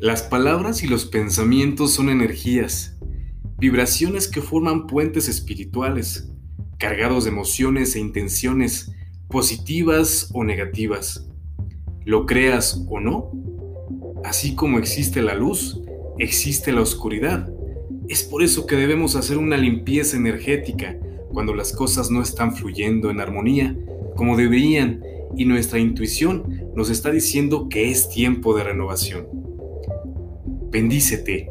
Las palabras y los pensamientos son energías, vibraciones que forman puentes espirituales, cargados de emociones e intenciones positivas o negativas. Lo creas o no, así como existe la luz, existe la oscuridad. Es por eso que debemos hacer una limpieza energética cuando las cosas no están fluyendo en armonía como deberían y nuestra intuición nos está diciendo que es tiempo de renovación. Bendícete.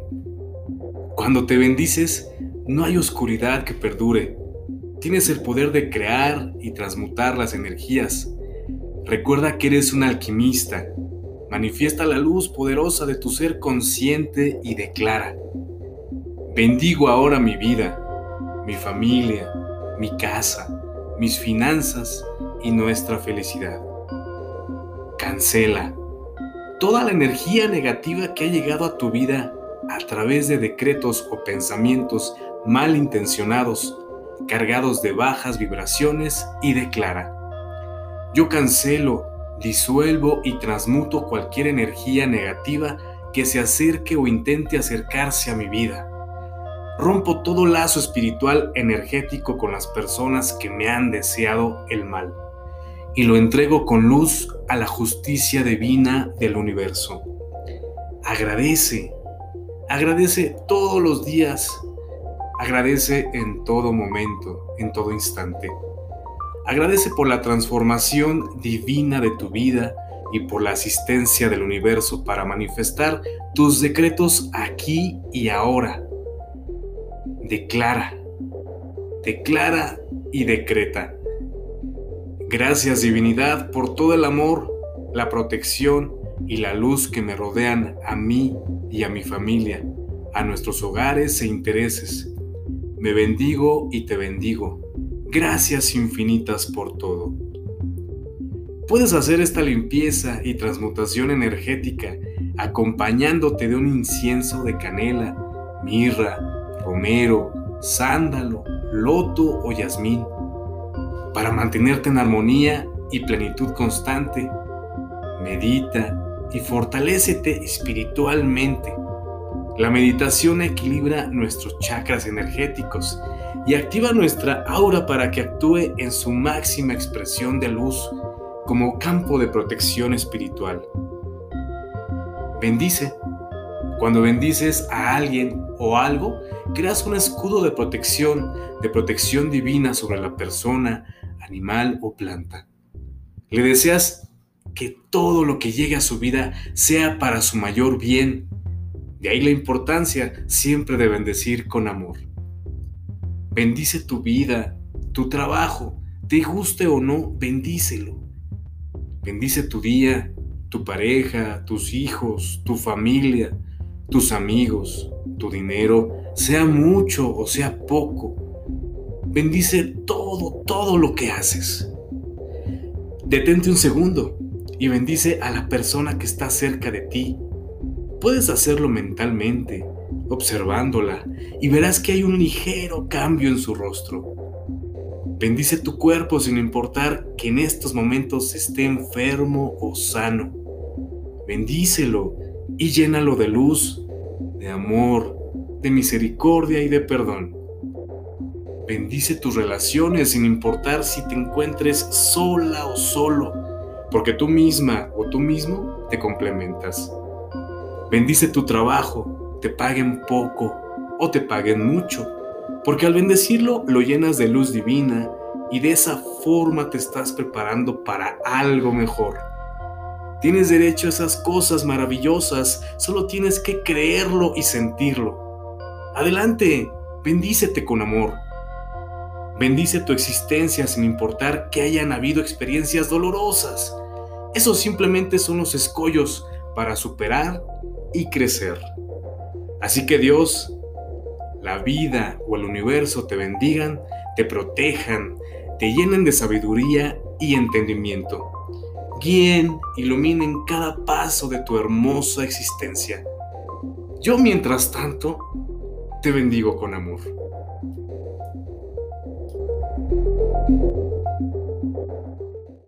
Cuando te bendices, no hay oscuridad que perdure. Tienes el poder de crear y transmutar las energías. Recuerda que eres un alquimista. Manifiesta la luz poderosa de tu ser consciente y declara. Bendigo ahora mi vida, mi familia, mi casa, mis finanzas y nuestra felicidad. Cancela toda la energía negativa que ha llegado a tu vida a través de decretos o pensamientos malintencionados, cargados de bajas vibraciones y declara, yo cancelo, disuelvo y transmuto cualquier energía negativa que se acerque o intente acercarse a mi vida. Rompo todo lazo espiritual energético con las personas que me han deseado el mal y lo entrego con luz a la justicia divina del universo. Agradece, agradece todos los días, agradece en todo momento, en todo instante. Agradece por la transformación divina de tu vida y por la asistencia del universo para manifestar tus decretos aquí y ahora. Declara, declara y decreta Gracias divinidad por todo el amor, la protección y la luz que me rodean a mí y a mi familia, a nuestros hogares e intereses. Me bendigo y te bendigo. Gracias infinitas por todo. Puedes hacer esta limpieza y transmutación energética acompañándote de un incienso de canela, mirra, romero, sándalo, loto o jazmín para mantenerte en armonía y plenitud constante. Medita y fortalécete espiritualmente. La meditación equilibra nuestros chakras energéticos y activa nuestra aura para que actúe en su máxima expresión de luz como campo de protección espiritual. Bendice. Cuando bendices a alguien o algo, creas un escudo de protección, de protección divina sobre la persona, animal o planta. Le deseas que todo lo que llegue a su vida sea para su mayor bien. De ahí la importancia siempre de bendecir con amor. Bendice tu vida, tu trabajo, te guste o no, bendícelo. Bendice tu día, tu pareja, tus hijos, tu familia, tus amigos, tu dinero, sea mucho o sea poco Bendice todo, todo lo que haces. Detente un segundo y bendice a la persona que está cerca de ti. Puedes hacerlo mentalmente, observándola, y verás que hay un ligero cambio en su rostro. Bendice tu cuerpo sin importar que en estos momentos esté enfermo o sano. Bendícelo y llénalo de luz, de amor, de misericordia y de perdón. Bendice tus relaciones sin importar si te encuentres sola o solo, porque tú misma o tú mismo te complementas. Bendice tu trabajo, te paguen poco o te paguen mucho, porque al bendecirlo lo llenas de luz divina y de esa forma te estás preparando para algo mejor. Tienes derecho a esas cosas maravillosas, solo tienes que creerlo y sentirlo. Adelante, bendícete con amor. Bendice tu existencia sin importar que hayan habido experiencias dolorosas. Esos simplemente son los escollos para superar y crecer. Así que Dios, la vida o el universo te bendigan, te protejan, te llenen de sabiduría y entendimiento. Guíen, iluminen cada paso de tu hermosa existencia. Yo, mientras tanto, te bendigo con amor. You